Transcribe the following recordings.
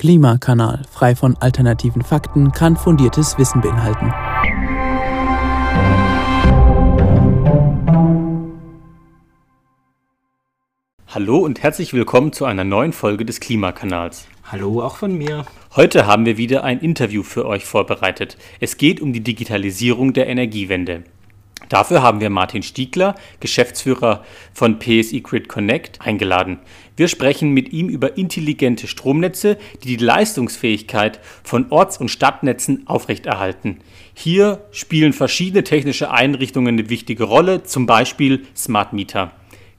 Klimakanal, frei von alternativen Fakten, kann fundiertes Wissen beinhalten. Hallo und herzlich willkommen zu einer neuen Folge des Klimakanals. Hallo auch von mir. Heute haben wir wieder ein Interview für euch vorbereitet. Es geht um die Digitalisierung der Energiewende. Dafür haben wir Martin Stiegler, Geschäftsführer von PSI Grid Connect, eingeladen. Wir sprechen mit ihm über intelligente Stromnetze, die die Leistungsfähigkeit von Orts- und Stadtnetzen aufrechterhalten. Hier spielen verschiedene technische Einrichtungen eine wichtige Rolle, zum Beispiel Smart Meter.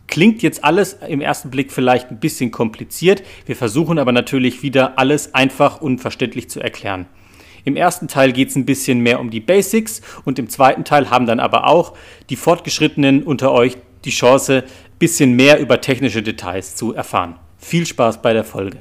Klingt jetzt alles im ersten Blick vielleicht ein bisschen kompliziert, wir versuchen aber natürlich wieder alles einfach und verständlich zu erklären. Im ersten Teil geht es ein bisschen mehr um die Basics und im zweiten Teil haben dann aber auch die Fortgeschrittenen unter euch die Chance, ein bisschen mehr über technische Details zu erfahren. Viel Spaß bei der Folge.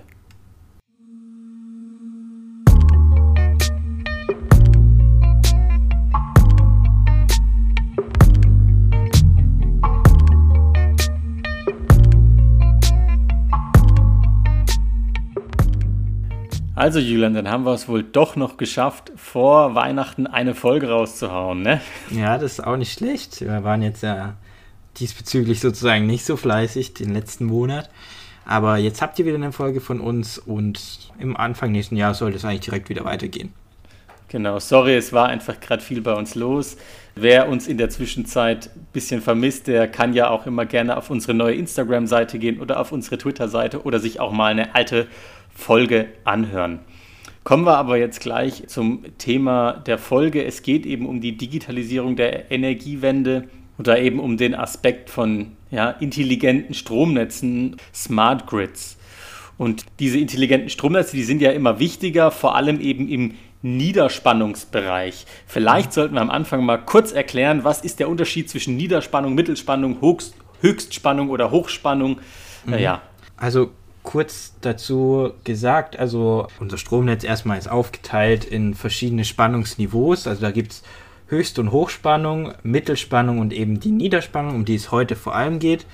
Also Julian, dann haben wir es wohl doch noch geschafft, vor Weihnachten eine Folge rauszuhauen, ne? Ja, das ist auch nicht schlecht. Wir waren jetzt ja diesbezüglich sozusagen nicht so fleißig den letzten Monat. Aber jetzt habt ihr wieder eine Folge von uns und im Anfang nächsten Jahr sollte es eigentlich direkt wieder weitergehen. Genau, sorry, es war einfach gerade viel bei uns los. Wer uns in der Zwischenzeit ein bisschen vermisst, der kann ja auch immer gerne auf unsere neue Instagram-Seite gehen oder auf unsere Twitter-Seite oder sich auch mal eine alte Folge anhören. Kommen wir aber jetzt gleich zum Thema der Folge. Es geht eben um die Digitalisierung der Energiewende oder eben um den Aspekt von ja, intelligenten Stromnetzen, Smart Grids. Und diese intelligenten Stromnetze, die sind ja immer wichtiger, vor allem eben im Niederspannungsbereich. Vielleicht sollten wir am Anfang mal kurz erklären, was ist der Unterschied zwischen Niederspannung, Mittelspannung, Höchst, Höchstspannung oder Hochspannung. Mhm. Naja. Also kurz dazu gesagt, also unser Stromnetz erstmal ist aufgeteilt in verschiedene Spannungsniveaus. Also da gibt es Höchst- und Hochspannung, Mittelspannung und eben die Niederspannung, um die es heute vor allem geht.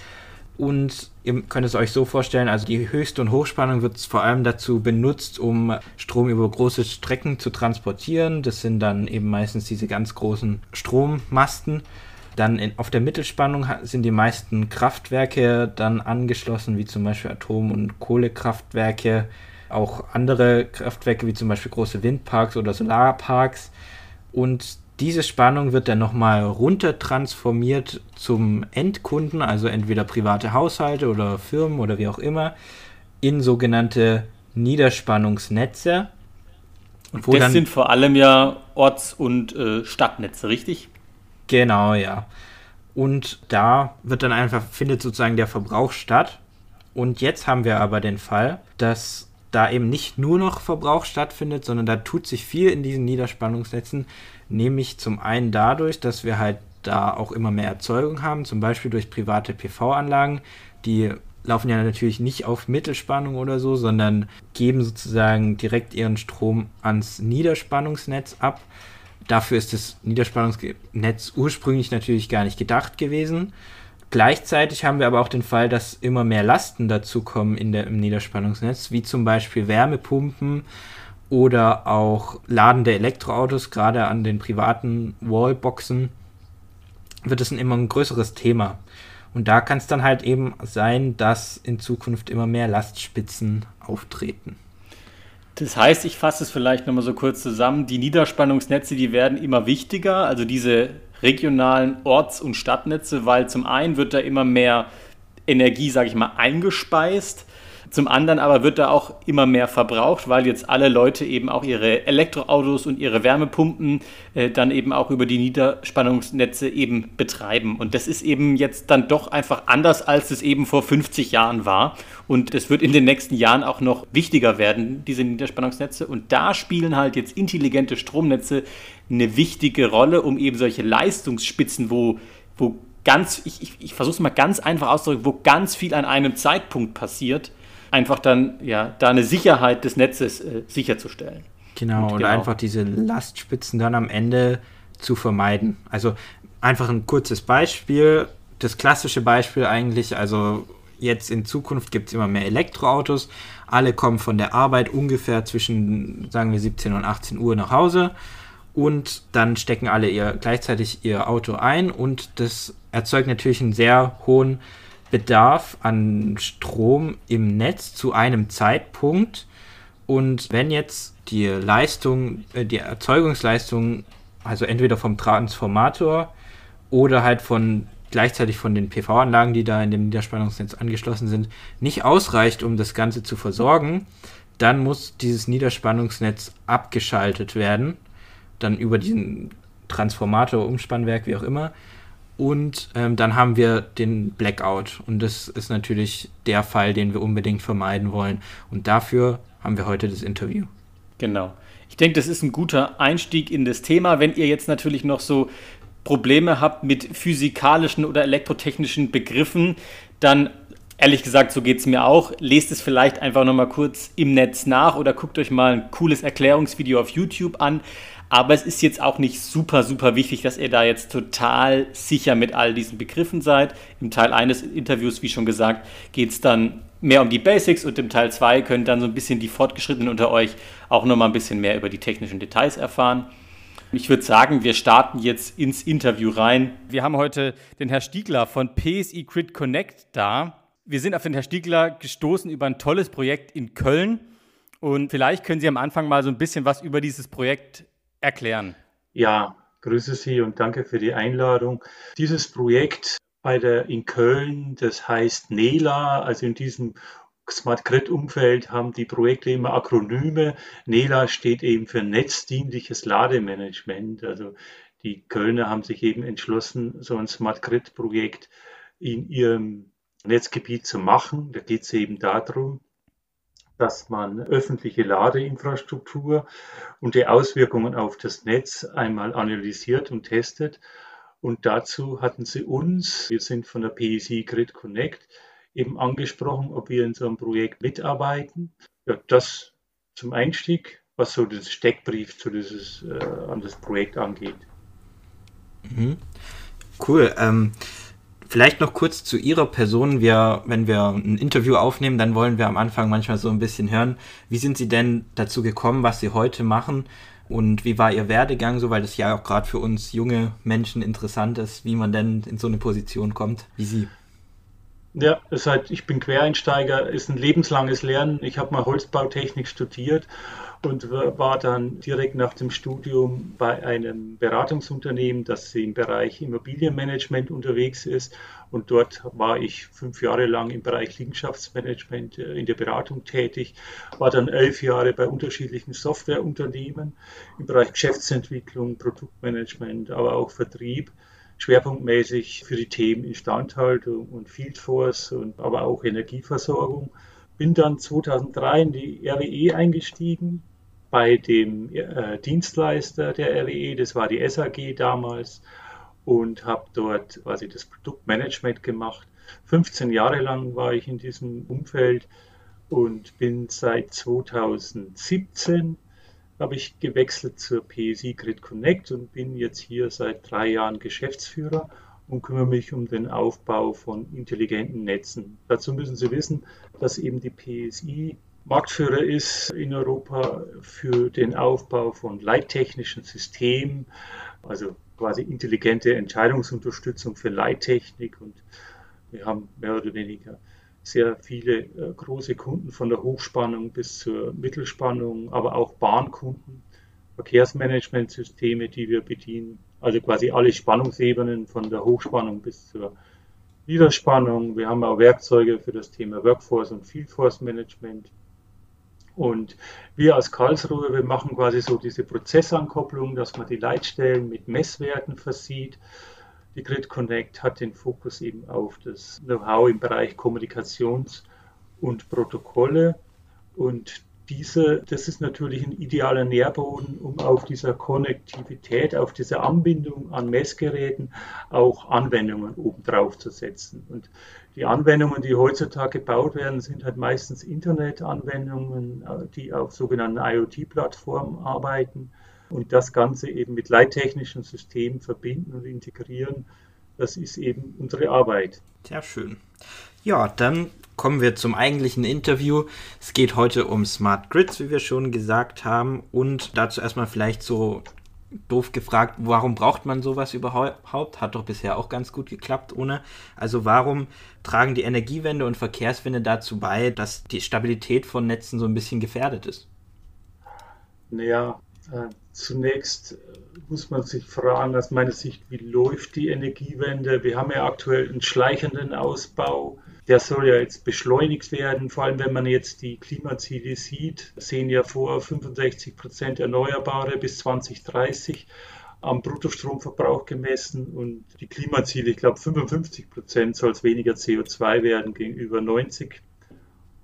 Und ihr könnt es euch so vorstellen, also die Höchst- und Hochspannung wird vor allem dazu benutzt, um Strom über große Strecken zu transportieren. Das sind dann eben meistens diese ganz großen Strommasten. Dann in, auf der Mittelspannung sind die meisten Kraftwerke dann angeschlossen, wie zum Beispiel Atom- und Kohlekraftwerke, auch andere Kraftwerke wie zum Beispiel große Windparks oder Solarparks. Und diese Spannung wird dann nochmal runter transformiert zum Endkunden, also entweder private Haushalte oder Firmen oder wie auch immer, in sogenannte Niederspannungsnetze. Und das sind vor allem ja Orts- und äh, Stadtnetze, richtig? Genau, ja. Und da wird dann einfach, findet sozusagen der Verbrauch statt. Und jetzt haben wir aber den Fall, dass da eben nicht nur noch Verbrauch stattfindet, sondern da tut sich viel in diesen Niederspannungsnetzen, nämlich zum einen dadurch, dass wir halt da auch immer mehr Erzeugung haben, zum Beispiel durch private PV-Anlagen, die laufen ja natürlich nicht auf Mittelspannung oder so, sondern geben sozusagen direkt ihren Strom ans Niederspannungsnetz ab. Dafür ist das Niederspannungsnetz ursprünglich natürlich gar nicht gedacht gewesen. Gleichzeitig haben wir aber auch den Fall, dass immer mehr Lasten dazukommen im Niederspannungsnetz, wie zum Beispiel Wärmepumpen oder auch ladende Elektroautos, gerade an den privaten Wallboxen, wird es ein immer ein größeres Thema. Und da kann es dann halt eben sein, dass in Zukunft immer mehr Lastspitzen auftreten. Das heißt, ich fasse es vielleicht nochmal so kurz zusammen, die Niederspannungsnetze, die werden immer wichtiger, also diese regionalen Orts- und Stadtnetze, weil zum einen wird da immer mehr Energie, sage ich mal, eingespeist zum anderen aber wird da auch immer mehr verbraucht, weil jetzt alle Leute eben auch ihre Elektroautos und ihre Wärmepumpen äh, dann eben auch über die Niederspannungsnetze eben betreiben. Und das ist eben jetzt dann doch einfach anders, als es eben vor 50 Jahren war. Und es wird in den nächsten Jahren auch noch wichtiger werden, diese Niederspannungsnetze. Und da spielen halt jetzt intelligente Stromnetze eine wichtige Rolle, um eben solche Leistungsspitzen, wo, wo ganz, ich, ich, ich versuche es mal ganz einfach auszudrücken, wo ganz viel an einem Zeitpunkt passiert, einfach dann ja da eine Sicherheit des Netzes äh, sicherzustellen. Genau, und, genau. einfach diese Lastspitzen dann am Ende zu vermeiden. Also einfach ein kurzes Beispiel, das klassische Beispiel eigentlich, also jetzt in Zukunft gibt es immer mehr Elektroautos. Alle kommen von der Arbeit ungefähr zwischen, sagen wir, 17 und 18 Uhr nach Hause. Und dann stecken alle ihr, gleichzeitig ihr Auto ein. Und das erzeugt natürlich einen sehr hohen Bedarf an Strom im Netz zu einem Zeitpunkt. Und wenn jetzt die Leistung, äh, die Erzeugungsleistung, also entweder vom Transformator oder halt von gleichzeitig von den PV-Anlagen, die da in dem Niederspannungsnetz angeschlossen sind, nicht ausreicht, um das Ganze zu versorgen, dann muss dieses Niederspannungsnetz abgeschaltet werden, dann über diesen Transformator, Umspannwerk, wie auch immer. Und ähm, dann haben wir den Blackout. Und das ist natürlich der Fall, den wir unbedingt vermeiden wollen. Und dafür haben wir heute das Interview. Genau. Ich denke, das ist ein guter Einstieg in das Thema. Wenn ihr jetzt natürlich noch so Probleme habt mit physikalischen oder elektrotechnischen Begriffen, dann ehrlich gesagt, so geht es mir auch. Lest es vielleicht einfach nochmal kurz im Netz nach oder guckt euch mal ein cooles Erklärungsvideo auf YouTube an. Aber es ist jetzt auch nicht super, super wichtig, dass ihr da jetzt total sicher mit all diesen Begriffen seid. Im Teil eines Interviews, wie schon gesagt, geht es dann mehr um die Basics und im Teil 2 können dann so ein bisschen die Fortgeschrittenen unter euch auch nochmal ein bisschen mehr über die technischen Details erfahren. Ich würde sagen, wir starten jetzt ins Interview rein. Wir haben heute den Herr Stiegler von PSI Grid Connect da. Wir sind auf den Herr Stiegler gestoßen über ein tolles Projekt in Köln. Und vielleicht können Sie am Anfang mal so ein bisschen was über dieses Projekt erklären. Ja, grüße Sie und danke für die Einladung. Dieses Projekt bei der in Köln, das heißt NELA, also in diesem Smart Grid Umfeld haben die Projekte immer Akronyme. NELA steht eben für netzdienliches Lademanagement. Also die Kölner haben sich eben entschlossen, so ein Smart Grid Projekt in ihrem Netzgebiet zu machen. Da geht es eben darum, dass man öffentliche Ladeinfrastruktur und die Auswirkungen auf das Netz einmal analysiert und testet. Und dazu hatten sie uns, wir sind von der PEC Grid Connect, eben angesprochen, ob wir in so einem Projekt mitarbeiten. Ja, das zum Einstieg, was so das Steckbrief zu dieses, äh, an das Projekt angeht. Mhm. Cool. Ähm, Vielleicht noch kurz zu Ihrer Person. Wir, wenn wir ein Interview aufnehmen, dann wollen wir am Anfang manchmal so ein bisschen hören, wie sind Sie denn dazu gekommen, was Sie heute machen und wie war Ihr Werdegang so, weil das ja auch gerade für uns junge Menschen interessant ist, wie man denn in so eine Position kommt wie Sie. Ja, das heißt, ich bin Quereinsteiger, ist ein lebenslanges Lernen. Ich habe mal Holzbautechnik studiert und war dann direkt nach dem Studium bei einem Beratungsunternehmen, das im Bereich Immobilienmanagement unterwegs ist. Und dort war ich fünf Jahre lang im Bereich Liegenschaftsmanagement äh, in der Beratung tätig, war dann elf Jahre bei unterschiedlichen Softwareunternehmen im Bereich Geschäftsentwicklung, Produktmanagement, aber auch Vertrieb schwerpunktmäßig für die Themen Instandhaltung und Field Force und aber auch Energieversorgung. Bin dann 2003 in die RWE eingestiegen, bei dem äh, Dienstleister der RWE, das war die SAG damals, und habe dort quasi das Produktmanagement gemacht. 15 Jahre lang war ich in diesem Umfeld und bin seit 2017 habe ich gewechselt zur PSI Grid Connect und bin jetzt hier seit drei Jahren Geschäftsführer und kümmere mich um den Aufbau von intelligenten Netzen. Dazu müssen Sie wissen, dass eben die PSI Marktführer ist in Europa für den Aufbau von leittechnischen Systemen, also quasi intelligente Entscheidungsunterstützung für Leittechnik und wir haben mehr oder weniger sehr viele äh, große Kunden von der Hochspannung bis zur Mittelspannung, aber auch Bahnkunden, Verkehrsmanagementsysteme, die wir bedienen, also quasi alle Spannungsebenen von der Hochspannung bis zur Niederspannung. Wir haben auch Werkzeuge für das Thema Workforce und Field Force Management. Und wir als Karlsruhe, wir machen quasi so diese Prozessankopplung, dass man die Leitstellen mit Messwerten versieht. Die Grid Connect hat den Fokus eben auf das Know-how im Bereich Kommunikations- und Protokolle. Und diese, das ist natürlich ein idealer Nährboden, um auf dieser Konnektivität, auf dieser Anbindung an Messgeräten auch Anwendungen obendrauf zu setzen. Und die Anwendungen, die heutzutage gebaut werden, sind halt meistens Internetanwendungen, äh, die auf sogenannten IoT-Plattformen arbeiten und das Ganze eben mit leittechnischen Systemen verbinden und integrieren. das ist eben unsere Arbeit. Sehr schön. Ja, dann kommen wir zum eigentlichen Interview. Es geht heute um Smart Grids, wie wir schon gesagt haben. Und dazu erstmal vielleicht so doof gefragt, warum braucht man sowas überhaupt? Hat doch bisher auch ganz gut geklappt ohne. Also warum tragen die Energiewende und Verkehrswende dazu bei, dass die Stabilität von Netzen so ein bisschen gefährdet ist? Naja, äh, zunächst äh, muss man sich fragen, aus meiner Sicht, wie läuft die Energiewende? Wir haben ja aktuell einen schleichenden Ausbau der soll ja jetzt beschleunigt werden, vor allem wenn man jetzt die Klimaziele sieht, sehen ja vor 65 Prozent Erneuerbare bis 2030 am Bruttostromverbrauch gemessen und die Klimaziele, ich glaube 55 Prozent soll es weniger CO2 werden gegenüber 90.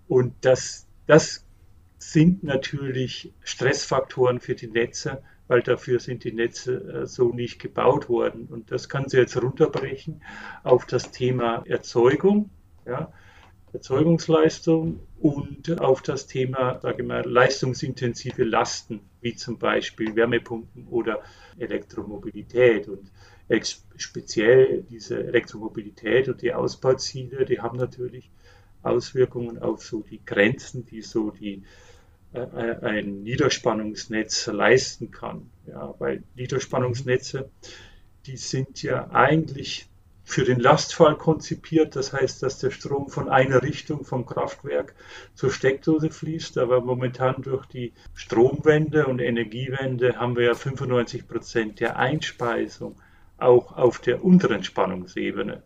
Und das, das sind natürlich Stressfaktoren für die Netze, weil dafür sind die Netze äh, so nicht gebaut worden. Und das kann sie jetzt runterbrechen auf das Thema Erzeugung ja, Erzeugungsleistung und auf das Thema, sage ich mal, leistungsintensive Lasten, wie zum Beispiel Wärmepumpen oder Elektromobilität. Und speziell diese Elektromobilität und die Ausbauziele, die haben natürlich Auswirkungen auf so die Grenzen, die so die, ein Niederspannungsnetz leisten kann. Ja, weil Niederspannungsnetze, die sind ja eigentlich für den Lastfall konzipiert. Das heißt, dass der Strom von einer Richtung vom Kraftwerk zur Steckdose fließt. Aber momentan durch die Stromwende und Energiewende haben wir ja 95 Prozent der Einspeisung auch auf der unteren Spannungsebene.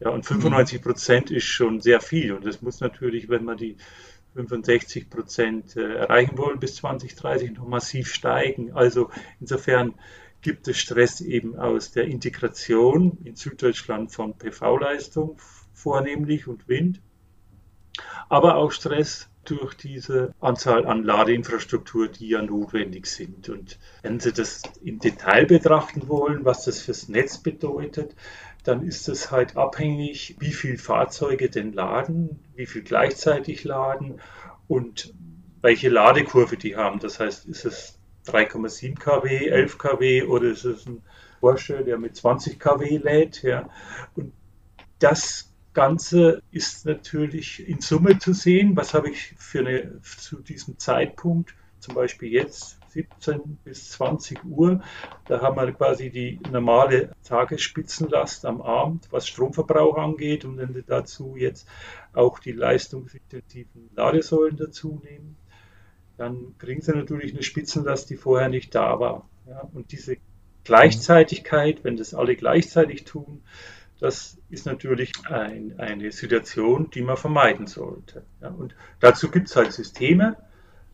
Ja, und 95 Prozent ist schon sehr viel. Und das muss natürlich, wenn man die 65 Prozent äh, erreichen wollen bis 2030, noch massiv steigen. Also insofern gibt es Stress eben aus der Integration in Süddeutschland von PV-Leistung vornehmlich und Wind, aber auch Stress durch diese Anzahl an Ladeinfrastruktur, die ja notwendig sind. Und wenn Sie das im Detail betrachten wollen, was das fürs Netz bedeutet, dann ist es halt abhängig, wie viele Fahrzeuge denn laden, wie viel gleichzeitig laden und welche Ladekurve die haben. Das heißt, ist es 3,7 kW, 11 kW oder ist es ein Porsche, der mit 20 kW lädt. Ja. Und das Ganze ist natürlich in Summe zu sehen. Was habe ich für eine, zu diesem Zeitpunkt, zum Beispiel jetzt 17 bis 20 Uhr, da haben wir quasi die normale Tagesspitzenlast am Abend, was Stromverbrauch angeht. Und wenn wir dazu jetzt auch die leistungsintensiven Ladesäulen dazu nehmen, dann kriegen sie natürlich eine Spitzenlast, die vorher nicht da war. Ja, und diese Gleichzeitigkeit, wenn das alle gleichzeitig tun, das ist natürlich ein, eine Situation, die man vermeiden sollte. Ja, und dazu gibt es halt Systeme,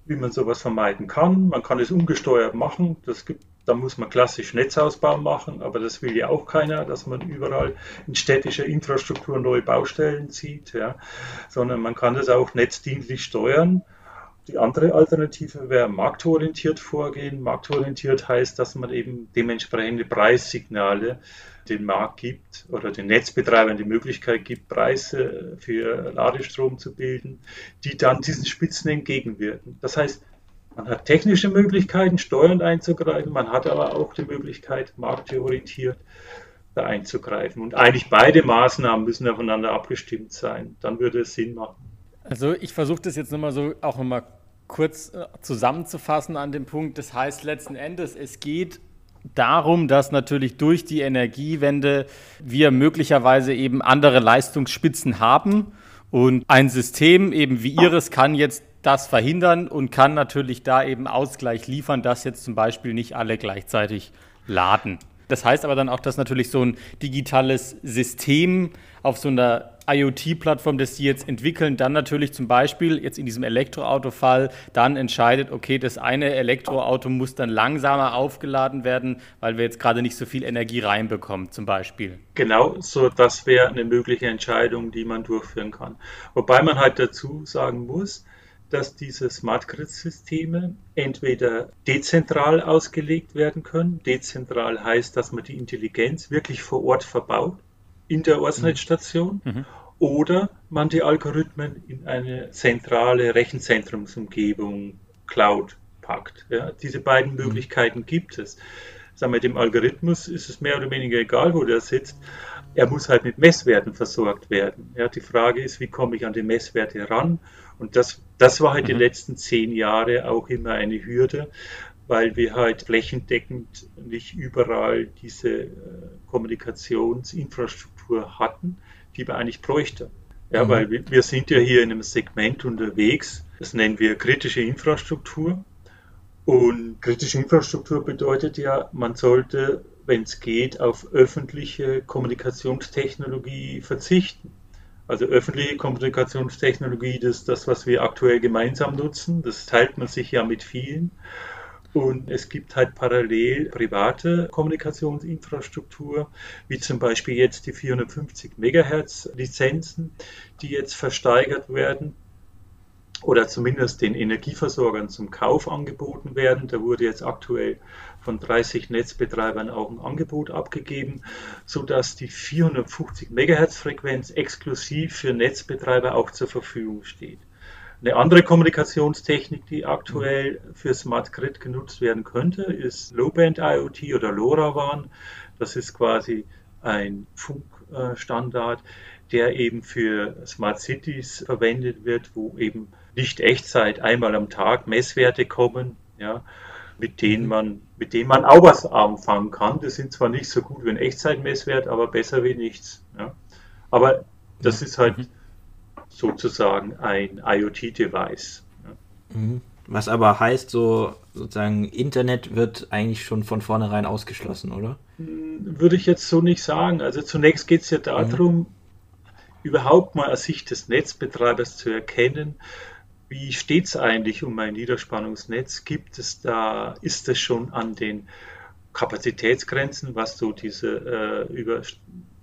wie man sowas vermeiden kann. Man kann es ungesteuert machen. Das gibt, da muss man klassisch Netzausbau machen, aber das will ja auch keiner, dass man überall in städtischer Infrastruktur neue Baustellen zieht, ja, sondern man kann das auch netzdienlich steuern die andere Alternative wäre marktorientiert vorgehen. Marktorientiert heißt, dass man eben dementsprechende Preissignale den Markt gibt oder den Netzbetreibern die Möglichkeit gibt, Preise für Ladestrom zu bilden, die dann diesen Spitzen entgegenwirken. Das heißt, man hat technische Möglichkeiten, steuernd einzugreifen, man hat aber auch die Möglichkeit, marktorientiert da einzugreifen. Und eigentlich beide Maßnahmen müssen aufeinander abgestimmt sein. Dann würde es Sinn machen. Also ich versuche das jetzt nochmal so auch nochmal kurz äh, zusammenzufassen an dem Punkt. Das heißt letzten Endes, es geht darum, dass natürlich durch die Energiewende wir möglicherweise eben andere Leistungsspitzen haben und ein System eben wie Ihres kann jetzt das verhindern und kann natürlich da eben Ausgleich liefern, dass jetzt zum Beispiel nicht alle gleichzeitig laden. Das heißt aber dann auch, dass natürlich so ein digitales System auf so einer IoT-Plattform, das Sie jetzt entwickeln, dann natürlich zum Beispiel jetzt in diesem Elektroauto-Fall dann entscheidet, okay, das eine Elektroauto muss dann langsamer aufgeladen werden, weil wir jetzt gerade nicht so viel Energie reinbekommen, zum Beispiel. Genau, so das wäre eine mögliche Entscheidung, die man durchführen kann. Wobei man halt dazu sagen muss, dass diese Smart Grid-Systeme entweder dezentral ausgelegt werden können. Dezentral heißt, dass man die Intelligenz wirklich vor Ort verbaut in der Ortsnetzstation mhm. mhm. oder man die Algorithmen in eine zentrale Rechenzentrumsumgebung Cloud packt. Ja, diese beiden mhm. Möglichkeiten gibt es. Sagen wir, dem Algorithmus ist es mehr oder weniger egal, wo der sitzt. er muss halt mit Messwerten versorgt werden. Ja, die Frage ist, wie komme ich an die Messwerte ran? Und das, das war halt mhm. die letzten zehn Jahre auch immer eine Hürde, weil wir halt flächendeckend nicht überall diese äh, Kommunikationsinfrastruktur hatten, die wir eigentlich bräuchten. Ja, mhm. weil wir, wir sind ja hier in einem Segment unterwegs, das nennen wir kritische Infrastruktur. Und kritische Infrastruktur bedeutet ja, man sollte, wenn es geht, auf öffentliche Kommunikationstechnologie verzichten. Also öffentliche Kommunikationstechnologie, das ist das, was wir aktuell gemeinsam nutzen. Das teilt man sich ja mit vielen. Und es gibt halt parallel private Kommunikationsinfrastruktur, wie zum Beispiel jetzt die 450 Megahertz Lizenzen, die jetzt versteigert werden oder zumindest den Energieversorgern zum Kauf angeboten werden. Da wurde jetzt aktuell von 30 Netzbetreibern auch ein Angebot abgegeben, sodass die 450 Megahertz Frequenz exklusiv für Netzbetreiber auch zur Verfügung steht. Eine andere Kommunikationstechnik, die aktuell für Smart Grid genutzt werden könnte, ist Low-Band IoT oder LoRaWAN. Das ist quasi ein Funkstandard, der eben für Smart Cities verwendet wird, wo eben nicht Echtzeit einmal am Tag Messwerte kommen, ja, mit denen man, mit denen man auch was anfangen kann. Das sind zwar nicht so gut wie ein Echtzeitmesswert, aber besser wie nichts. Ja. Aber das ist halt mhm sozusagen ein IoT-Device. Mhm. Was aber heißt, so sozusagen Internet wird eigentlich schon von vornherein ausgeschlossen, oder? Hm, würde ich jetzt so nicht sagen. Also zunächst geht es ja darum, mhm. überhaupt mal aus Sicht des Netzbetreibers zu erkennen, wie steht es eigentlich um mein Niederspannungsnetz? Gibt es da, ist es schon an den Kapazitätsgrenzen, was so diese äh, über,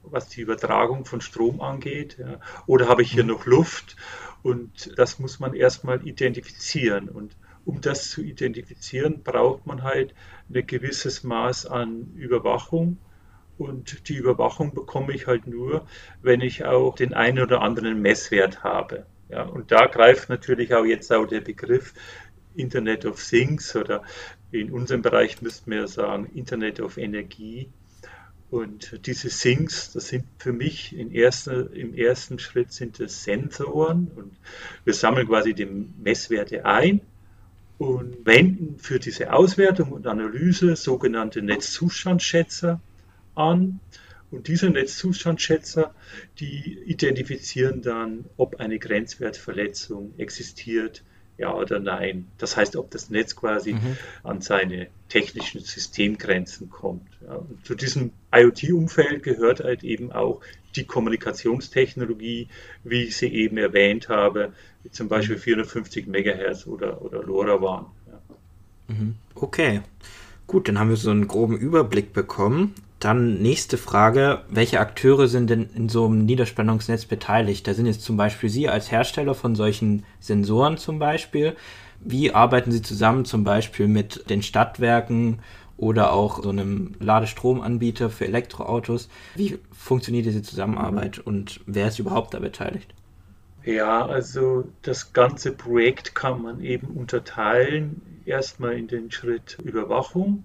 was die Übertragung von Strom angeht. Ja. Oder habe ich hier mhm. noch Luft? Und das muss man erstmal identifizieren. Und um das zu identifizieren, braucht man halt ein gewisses Maß an Überwachung. Und die Überwachung bekomme ich halt nur, wenn ich auch den einen oder anderen Messwert habe. Ja, und da greift natürlich auch jetzt auch der Begriff Internet of Things oder in unserem Bereich müssten wir sagen Internet of Energie und diese Things, das sind für mich erster, im ersten Schritt sind es Sensoren und wir sammeln quasi die Messwerte ein und wenden für diese Auswertung und Analyse sogenannte Netzzustandsschätzer an. Und diese Netzzustandsschätzer, die identifizieren dann, ob eine Grenzwertverletzung existiert ja oder nein. Das heißt, ob das Netz quasi mhm. an seine technischen Systemgrenzen kommt. Ja. Zu diesem IoT-Umfeld gehört halt eben auch die Kommunikationstechnologie, wie ich sie eben erwähnt habe, wie zum Beispiel 450 mhm. Megahertz oder, oder LoRaWAN. Ja. Mhm. Okay, gut, dann haben wir so einen groben Überblick bekommen. Dann nächste Frage, welche Akteure sind denn in so einem Niederspannungsnetz beteiligt? Da sind jetzt zum Beispiel Sie als Hersteller von solchen Sensoren zum Beispiel. Wie arbeiten Sie zusammen zum Beispiel mit den Stadtwerken oder auch so einem Ladestromanbieter für Elektroautos? Wie funktioniert diese Zusammenarbeit und wer ist überhaupt da beteiligt? Ja, also das ganze Projekt kann man eben unterteilen. Erstmal in den Schritt Überwachung,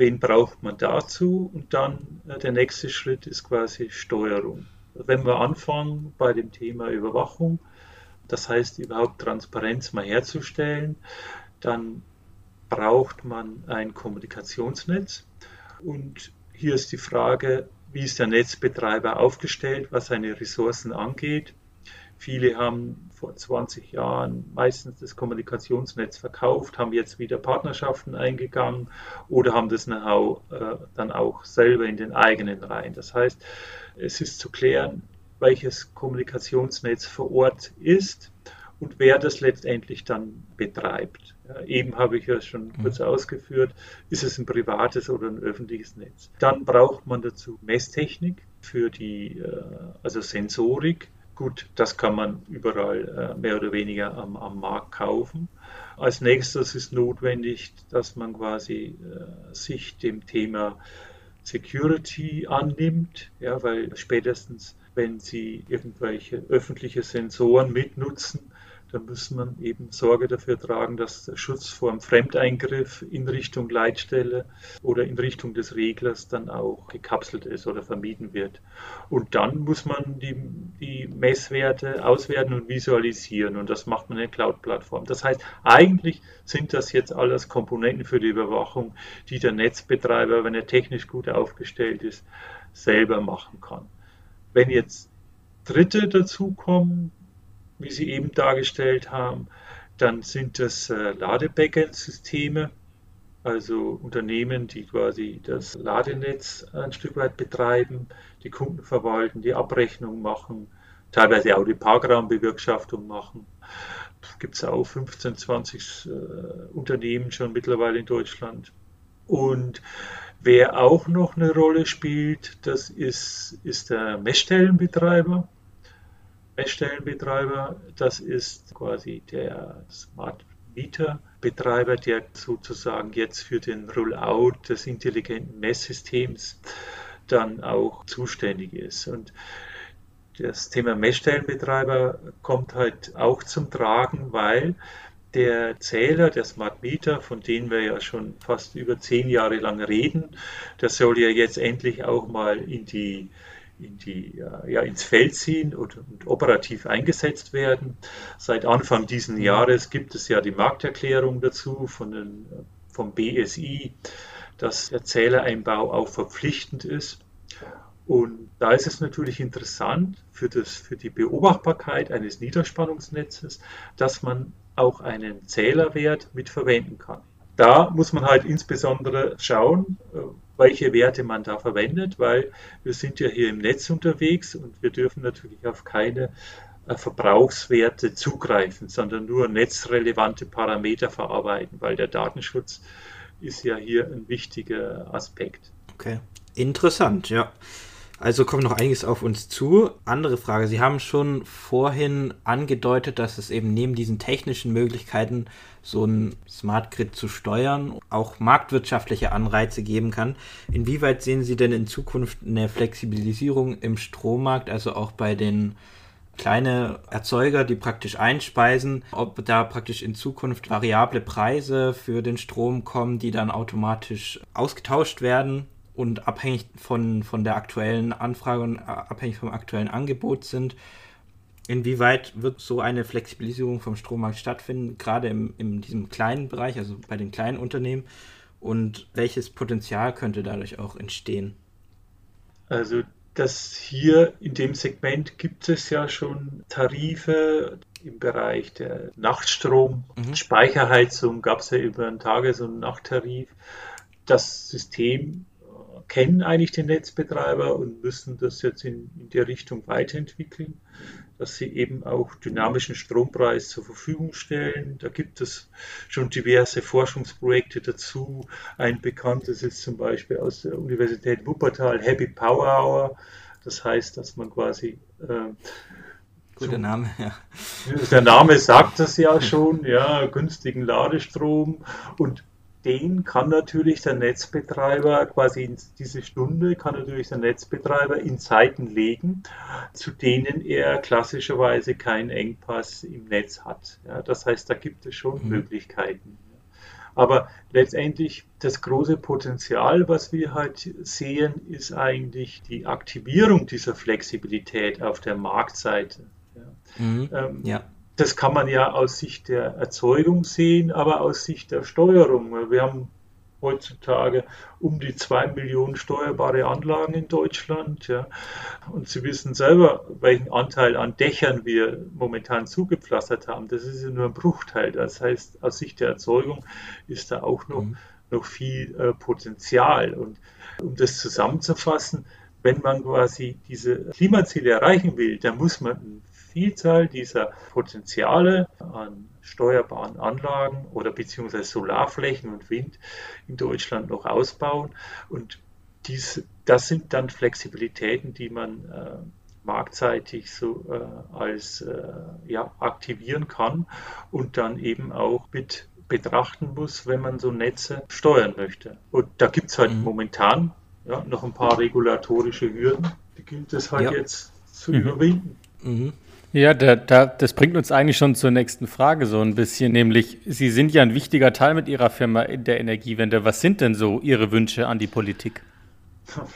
wen braucht man dazu und dann äh, der nächste Schritt ist quasi Steuerung. Wenn wir anfangen bei dem Thema Überwachung, das heißt überhaupt Transparenz mal herzustellen, dann braucht man ein Kommunikationsnetz und hier ist die Frage, wie ist der Netzbetreiber aufgestellt, was seine Ressourcen angeht. Viele haben vor 20 Jahren meistens das Kommunikationsnetz verkauft, haben jetzt wieder Partnerschaften eingegangen oder haben das Know-how äh, dann auch selber in den eigenen Reihen. Das heißt, es ist zu klären, welches Kommunikationsnetz vor Ort ist und wer das letztendlich dann betreibt. Ja, eben habe ich ja schon mhm. kurz ausgeführt, ist es ein privates oder ein öffentliches Netz. Dann braucht man dazu Messtechnik für die, äh, also Sensorik Gut, das kann man überall äh, mehr oder weniger am, am, Markt kaufen. Als nächstes ist notwendig, dass man quasi äh, sich dem Thema Security annimmt, ja, weil spätestens, wenn Sie irgendwelche öffentliche Sensoren mitnutzen, da muss man eben Sorge dafür tragen, dass der Schutz vor einem Fremdeingriff in Richtung Leitstelle oder in Richtung des Reglers dann auch gekapselt ist oder vermieden wird. Und dann muss man die, die Messwerte auswerten und visualisieren und das macht man in der Cloud-Plattform. Das heißt, eigentlich sind das jetzt alles Komponenten für die Überwachung, die der Netzbetreiber, wenn er technisch gut aufgestellt ist, selber machen kann. Wenn jetzt Dritte dazukommen, wie Sie eben dargestellt haben. Dann sind das äh, Ladebackend-Systeme, also Unternehmen, die quasi das Ladenetz ein Stück weit betreiben, die Kunden verwalten, die Abrechnung machen, teilweise auch die Parkraumbewirtschaftung machen. Gibt es auch 15, 20 äh, Unternehmen schon mittlerweile in Deutschland. Und wer auch noch eine Rolle spielt, das ist, ist der Messstellenbetreiber. Messstellenbetreiber, das ist quasi der Smart Meter Betreiber, der sozusagen jetzt für den Rollout des intelligenten Messsystems dann auch zuständig ist. Und das Thema Messstellenbetreiber kommt halt auch zum Tragen, weil der Zähler, der Smart Meter, von dem wir ja schon fast über zehn Jahre lang reden, der soll ja jetzt endlich auch mal in die in die, ja, ins Feld ziehen und, und, operativ eingesetzt werden. Seit Anfang dieses Jahres gibt es ja die Markterklärung dazu von den, vom BSI, dass der Zählereinbau auch verpflichtend ist. Und da ist es natürlich interessant für, das, für die Beobachtbarkeit eines Niederspannungsnetzes, dass man auch einen Zählerwert mit verwenden kann. Da muss man halt insbesondere schauen, welche Werte man da verwendet, weil wir sind ja hier im Netz unterwegs und wir dürfen natürlich auf keine äh, Verbrauchswerte zugreifen, sondern nur netzrelevante Parameter verarbeiten, weil der Datenschutz ist ja hier ein wichtiger Aspekt. Okay, interessant, ja. Also kommt noch einiges auf uns zu. Andere Frage. Sie haben schon vorhin angedeutet, dass es eben neben diesen technischen Möglichkeiten, so ein Smart Grid zu steuern, auch marktwirtschaftliche Anreize geben kann. Inwieweit sehen Sie denn in Zukunft eine Flexibilisierung im Strommarkt, also auch bei den kleinen Erzeuger, die praktisch einspeisen, ob da praktisch in Zukunft variable Preise für den Strom kommen, die dann automatisch ausgetauscht werden und abhängig von, von der aktuellen Anfrage und äh, abhängig vom aktuellen Angebot sind. Inwieweit wird so eine Flexibilisierung vom Strommarkt stattfinden, gerade im, in diesem kleinen Bereich, also bei den kleinen Unternehmen? Und welches Potenzial könnte dadurch auch entstehen? Also das hier in dem Segment gibt es ja schon Tarife im Bereich der Nachtstrom, mhm. Speicherheizung gab es ja über einen Tages- und Nachttarif. Das System kennen eigentlich den Netzbetreiber und müssen das jetzt in, in der Richtung weiterentwickeln, dass sie eben auch dynamischen Strompreis zur Verfügung stellen. Da gibt es schon diverse Forschungsprojekte dazu. Ein bekanntes ist zum Beispiel aus der Universität Wuppertal Happy Power Hour. Das heißt, dass man quasi äh, Guter Name, ja. Der Name sagt das ja schon, ja, günstigen Ladestrom und den kann natürlich der Netzbetreiber quasi in diese Stunde kann natürlich der Netzbetreiber in Zeiten legen, zu denen er klassischerweise keinen Engpass im Netz hat. Ja, das heißt, da gibt es schon mhm. Möglichkeiten. Aber letztendlich das große Potenzial, was wir halt sehen, ist eigentlich die Aktivierung dieser Flexibilität auf der Marktseite. Ja. Mhm. Ähm, ja das kann man ja aus Sicht der Erzeugung sehen, aber aus Sicht der Steuerung. Wir haben heutzutage um die zwei Millionen steuerbare Anlagen in Deutschland. Ja. Und Sie wissen selber, welchen Anteil an Dächern wir momentan zugepflastert haben. Das ist ja nur ein Bruchteil. Das heißt, aus Sicht der Erzeugung ist da auch noch, mhm. noch viel äh, Potenzial. Und um das zusammenzufassen, wenn man quasi diese Klimaziele erreichen will, dann muss man Vielzahl dieser Potenziale an steuerbaren Anlagen oder beziehungsweise Solarflächen und Wind in Deutschland noch ausbauen. Und dies, das sind dann Flexibilitäten, die man äh, marktseitig so äh, als äh, ja, aktivieren kann und dann eben auch mit betrachten muss, wenn man so Netze steuern möchte. Und da gibt es halt mhm. momentan ja, noch ein paar regulatorische Hürden, die gilt es halt ja. jetzt zu mhm. überwinden. Mhm. Ja, da, da, das bringt uns eigentlich schon zur nächsten Frage so ein bisschen, nämlich Sie sind ja ein wichtiger Teil mit Ihrer Firma in der Energiewende. Was sind denn so Ihre Wünsche an die Politik?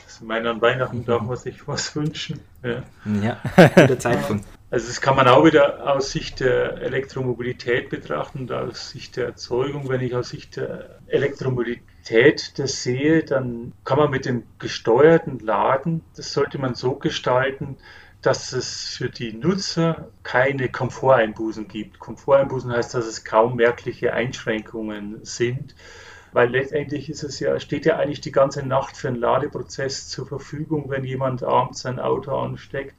Ich meine, an Weihnachten darf man sich was wünschen. Ja, ja guter Zeitpunkt. Also das kann man auch wieder aus Sicht der Elektromobilität betrachten, aus Sicht der Erzeugung. Wenn ich aus Sicht der Elektromobilität das sehe, dann kann man mit dem gesteuerten Laden, das sollte man so gestalten, dass es für die Nutzer keine Komforteinbußen gibt. Komforteinbußen heißt, dass es kaum merkliche Einschränkungen sind, weil letztendlich ist es ja, steht ja eigentlich die ganze Nacht für einen Ladeprozess zur Verfügung, wenn jemand abends sein Auto ansteckt.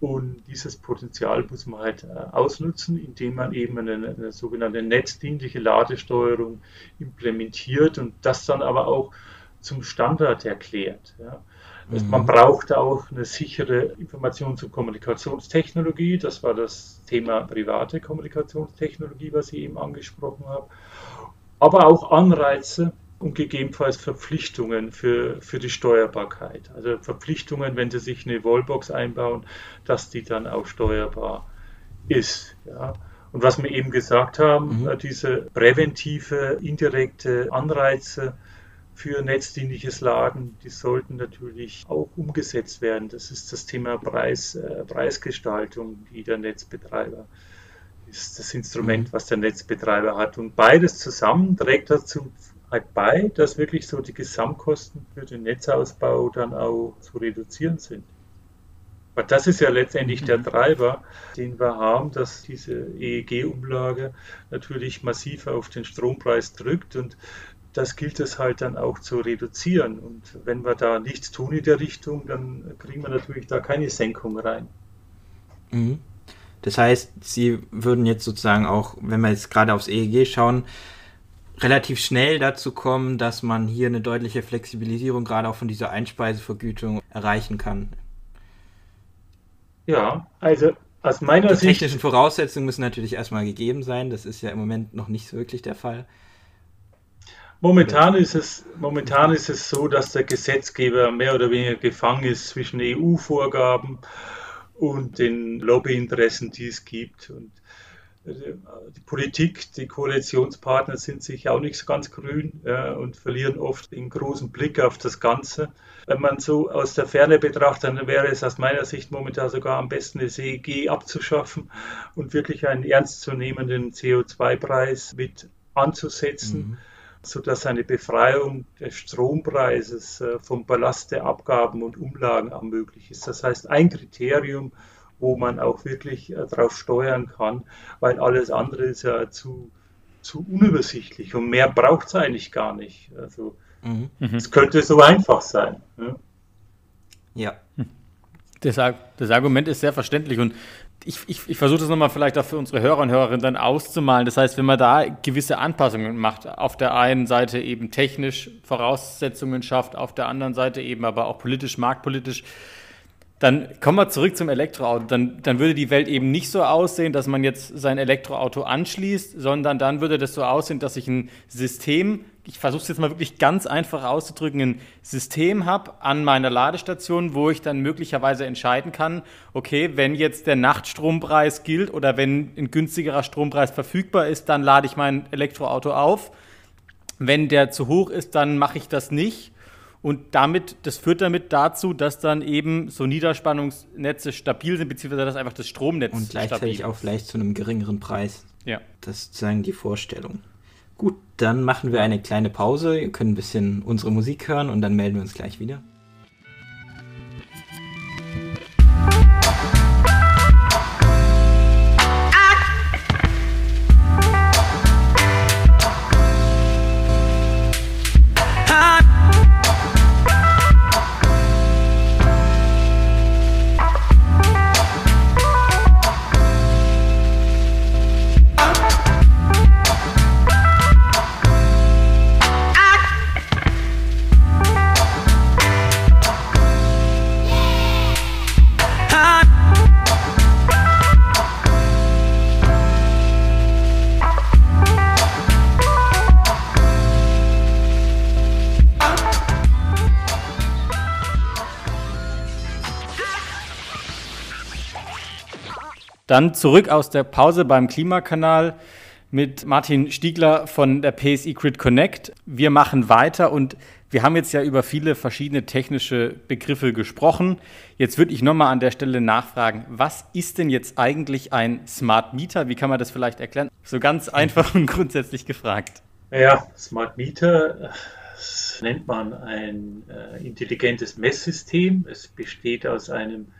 Und dieses Potenzial muss man halt äh, ausnutzen, indem man eben eine, eine, sogenannte netzdienliche Ladesteuerung implementiert und das dann aber auch zum Standard erklärt. Ja. Also mhm. Man braucht auch eine sichere Informations- und Kommunikationstechnologie. Das war das Thema private Kommunikationstechnologie, was ich eben angesprochen habe. Aber auch Anreize und gegebenenfalls Verpflichtungen für, für die Steuerbarkeit. Also Verpflichtungen, wenn Sie sich eine Wallbox einbauen, dass die dann auch steuerbar ist. Ja. Und was wir eben gesagt haben, mhm. diese präventive, indirekte Anreize für netzdienliches Laden, die sollten natürlich auch umgesetzt werden. Das ist das Thema Preis, äh, Preisgestaltung, die der Netzbetreiber ist das Instrument, was der Netzbetreiber hat. Und beides zusammen trägt dazu halt bei, dass wirklich so die Gesamtkosten für den Netzausbau dann auch zu reduzieren sind. Aber das ist ja letztendlich der mhm. Treiber, den wir haben, dass diese EEG-Umlage natürlich massiv auf den Strompreis drückt und das gilt es halt dann auch zu reduzieren. Und wenn wir da nichts tun in der Richtung, dann kriegen wir natürlich da keine Senkung rein. Mhm. Das heißt, Sie würden jetzt sozusagen auch, wenn wir jetzt gerade aufs EEG schauen, relativ schnell dazu kommen, dass man hier eine deutliche Flexibilisierung gerade auch von dieser Einspeisevergütung erreichen kann. Ja, also aus meiner Die Sicht. Die technischen Voraussetzungen müssen natürlich erstmal gegeben sein. Das ist ja im Moment noch nicht so wirklich der Fall. Momentan ist, es, momentan ist es so, dass der Gesetzgeber mehr oder weniger gefangen ist zwischen EU-Vorgaben und den Lobbyinteressen, die es gibt. Und äh, die Politik, die Koalitionspartner sind sich auch nicht so ganz grün ja, und verlieren oft den großen Blick auf das Ganze. Wenn man so aus der Ferne betrachtet, dann wäre es aus meiner Sicht momentan sogar am besten, das EEG abzuschaffen und wirklich einen ernstzunehmenden CO2-Preis mit anzusetzen. Mhm sodass eine Befreiung des Strompreises äh, vom Ballast der Abgaben und Umlagen möglich ist. Das heißt, ein Kriterium, wo man auch wirklich äh, darauf steuern kann, weil alles andere ist ja zu, zu unübersichtlich und mehr braucht es eigentlich gar nicht. Also mhm. es könnte so einfach sein. Ja. ja. Das, das, Argument ist sehr verständlich und ich, ich, ich versuche das nochmal vielleicht auch für unsere Hörer und Hörerinnen dann auszumalen. Das heißt, wenn man da gewisse Anpassungen macht, auf der einen Seite eben technisch Voraussetzungen schafft, auf der anderen Seite eben aber auch politisch, marktpolitisch, dann kommen wir zurück zum Elektroauto. Dann, dann würde die Welt eben nicht so aussehen, dass man jetzt sein Elektroauto anschließt, sondern dann würde das so aussehen, dass ich ein System, ich versuche es jetzt mal wirklich ganz einfach auszudrücken, ein System habe an meiner Ladestation, wo ich dann möglicherweise entscheiden kann, okay, wenn jetzt der Nachtstrompreis gilt oder wenn ein günstigerer Strompreis verfügbar ist, dann lade ich mein Elektroauto auf. Wenn der zu hoch ist, dann mache ich das nicht. Und damit, das führt damit dazu, dass dann eben so Niederspannungsnetze stabil sind, beziehungsweise dass einfach das Stromnetz Und gleichzeitig auch vielleicht zu einem geringeren Preis. Ja. Das ist sozusagen die Vorstellung. Gut, dann machen wir eine kleine Pause. Ihr könnt ein bisschen unsere Musik hören und dann melden wir uns gleich wieder. Dann zurück aus der Pause beim Klimakanal mit Martin Stiegler von der PSI Grid Connect. Wir machen weiter und wir haben jetzt ja über viele verschiedene technische Begriffe gesprochen. Jetzt würde ich nochmal an der Stelle nachfragen, was ist denn jetzt eigentlich ein Smart Meter? Wie kann man das vielleicht erklären? So ganz einfach und grundsätzlich gefragt. Ja, Smart Meter nennt man ein äh, intelligentes Messsystem. Es besteht aus einem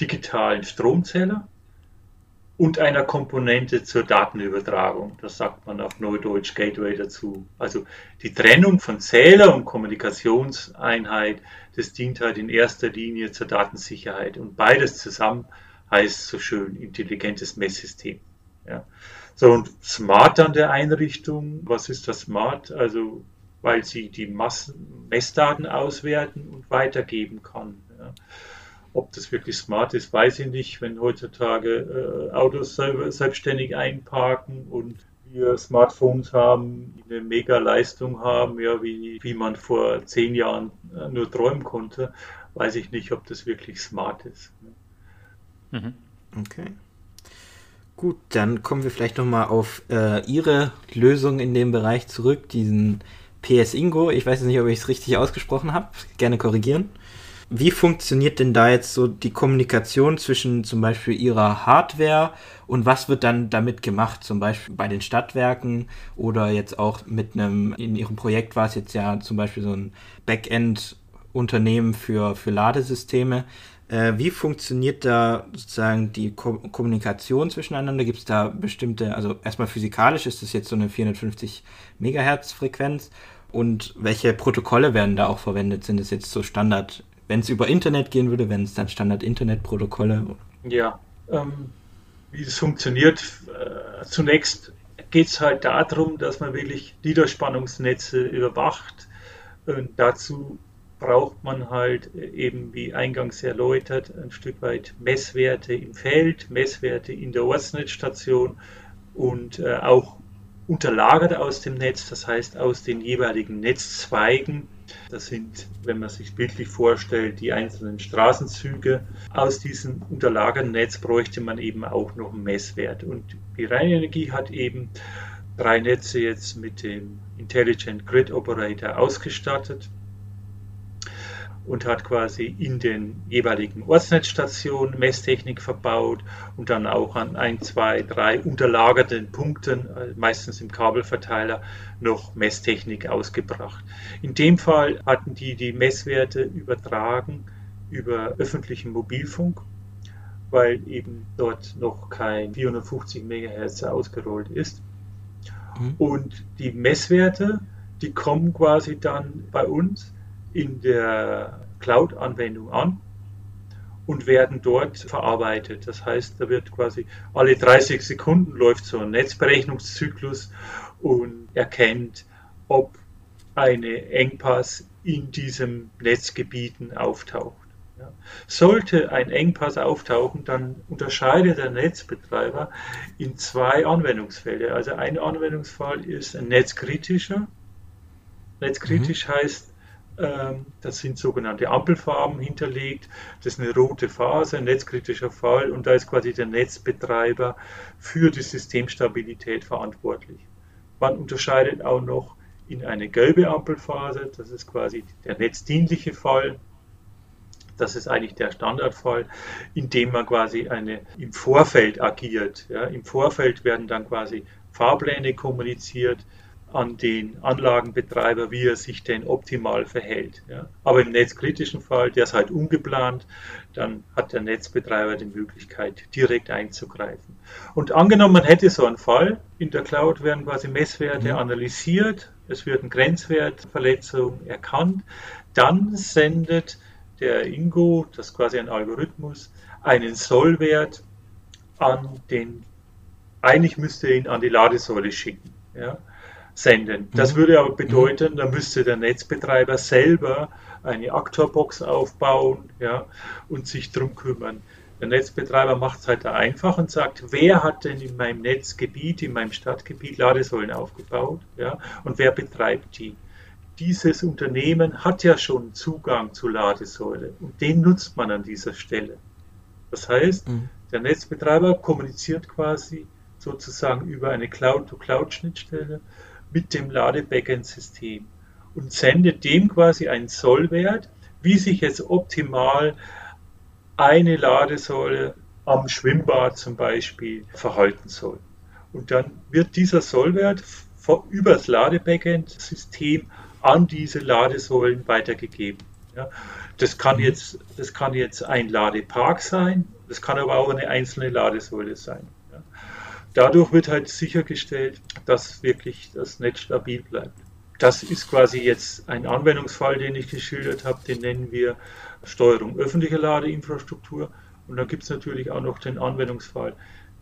digitalen Stromzähler und einer Komponente zur Datenübertragung. Das sagt man auf Neudeutsch Gateway dazu. Also die Trennung von Zähler und Kommunikationseinheit, das dient halt in erster Linie zur Datensicherheit. Und beides zusammen heißt so schön intelligentes Messsystem. Ja. So, und Smart an der Einrichtung, was ist das Smart? Also, weil sie die Massen, Messdaten auswerten und weitergeben kann. Ja. Ob das wirklich smart ist, weiß ich nicht, wenn heutzutage äh, Autos selber, selbstständig einparken und wir Smartphones haben, die eine mega Leistung haben, ja, wie, wie man vor zehn Jahren äh, nur träumen konnte, weiß ich nicht, ob das wirklich smart ist. Mhm. Okay. Gut, dann kommen wir vielleicht nochmal auf äh, Ihre Lösung in dem Bereich zurück, diesen PS Ingo. Ich weiß nicht, ob ich es richtig ausgesprochen habe. Gerne korrigieren. Wie funktioniert denn da jetzt so die Kommunikation zwischen zum Beispiel Ihrer Hardware und was wird dann damit gemacht, zum Beispiel bei den Stadtwerken oder jetzt auch mit einem, in Ihrem Projekt war es jetzt ja zum Beispiel so ein Backend-Unternehmen für, für Ladesysteme. Äh, wie funktioniert da sozusagen die Ko Kommunikation zwischeneinander? Gibt es da bestimmte, also erstmal physikalisch ist das jetzt so eine 450 Megahertz Frequenz und welche Protokolle werden da auch verwendet? Sind das jetzt so Standard wenn es über Internet gehen würde, wenn es dann Standard-Internet-Protokolle. Ja, ähm, wie das funktioniert, äh, zunächst geht es halt darum, dass man wirklich Niederspannungsnetze überwacht. Und dazu braucht man halt eben, wie eingangs erläutert, ein Stück weit Messwerte im Feld, Messwerte in der Ortsnetzstation und äh, auch unterlagert aus dem Netz, das heißt aus den jeweiligen Netzzweigen das sind, wenn man sich bildlich vorstellt, die einzelnen Straßenzüge. Aus diesem unterlagerten Netz bräuchte man eben auch noch einen Messwert. Und die Rheinenergie hat eben drei Netze jetzt mit dem Intelligent Grid Operator ausgestattet und hat quasi in den jeweiligen Ortsnetzstationen Messtechnik verbaut und dann auch an ein, zwei, drei unterlagerten Punkten, äh, meistens im Kabelverteiler, noch Messtechnik ausgebracht. In dem Fall hatten die die Messwerte übertragen über öffentlichen Mobilfunk, weil eben dort noch kein 450 MHz ausgerollt ist. Mhm. Und die Messwerte, die kommen quasi dann bei uns in der Cloud-Anwendung an und werden dort verarbeitet. Das heißt, da wird quasi alle 30 Sekunden läuft so ein Netzberechnungszyklus und erkennt, ob eine Engpass in diesem Netzgebieten auftaucht. Ja. Sollte ein Engpass auftauchen, dann unterscheidet der Netzbetreiber in zwei Anwendungsfälle. Also ein Anwendungsfall ist ein netzkritischer. Netzkritisch mhm. heißt, das sind sogenannte Ampelfarben hinterlegt. Das ist eine rote Phase, ein netzkritischer Fall und da ist quasi der Netzbetreiber für die Systemstabilität verantwortlich. Man unterscheidet auch noch in eine gelbe Ampelphase, das ist quasi der netzdienliche Fall. Das ist eigentlich der Standardfall, in dem man quasi eine, im Vorfeld agiert. Ja, Im Vorfeld werden dann quasi Fahrpläne kommuniziert, an den Anlagenbetreiber, wie er sich denn optimal verhält. Ja. Aber im netzkritischen Fall, der ist halt ungeplant, dann hat der Netzbetreiber die Möglichkeit, direkt einzugreifen. Und angenommen, man hätte so einen Fall, in der Cloud werden quasi Messwerte mhm. analysiert, es wird ein Grenzwertverletzung erkannt, dann sendet der Ingo, das ist quasi ein Algorithmus, einen Sollwert an den, eigentlich müsste er ihn an die Ladesäule schicken. Ja senden. Das mhm. würde aber bedeuten, da müsste der Netzbetreiber selber eine Aktorbox aufbauen ja, und sich darum kümmern. Der Netzbetreiber macht es halt einfach und sagt, wer hat denn in meinem Netzgebiet, in meinem Stadtgebiet Ladesäulen aufgebaut ja, und wer betreibt die. Dieses Unternehmen hat ja schon Zugang zur Ladesäule und den nutzt man an dieser Stelle. Das heißt, mhm. Der Netzbetreiber kommuniziert quasi sozusagen über eine Cloud-to-Cloud-Schnittstelle mit dem Lade-Backend-System und sendet dem quasi einen Sollwert, wie sich jetzt optimal eine Ladesäule am Schwimmbad zum Beispiel verhalten soll. Und dann wird dieser Sollwert über das Lade-Backend-System an diese Ladesäulen weitergegeben. Ja, das, kann mhm. jetzt, das kann jetzt ein Ladepark sein, das kann aber auch eine einzelne Ladesäule sein. Ja. Dadurch wird halt sichergestellt, dass wirklich das Netz stabil bleibt. Das ist quasi jetzt ein Anwendungsfall, den ich geschildert habe, den nennen wir Steuerung öffentlicher Ladeinfrastruktur. Und dann gibt es natürlich auch noch den Anwendungsfall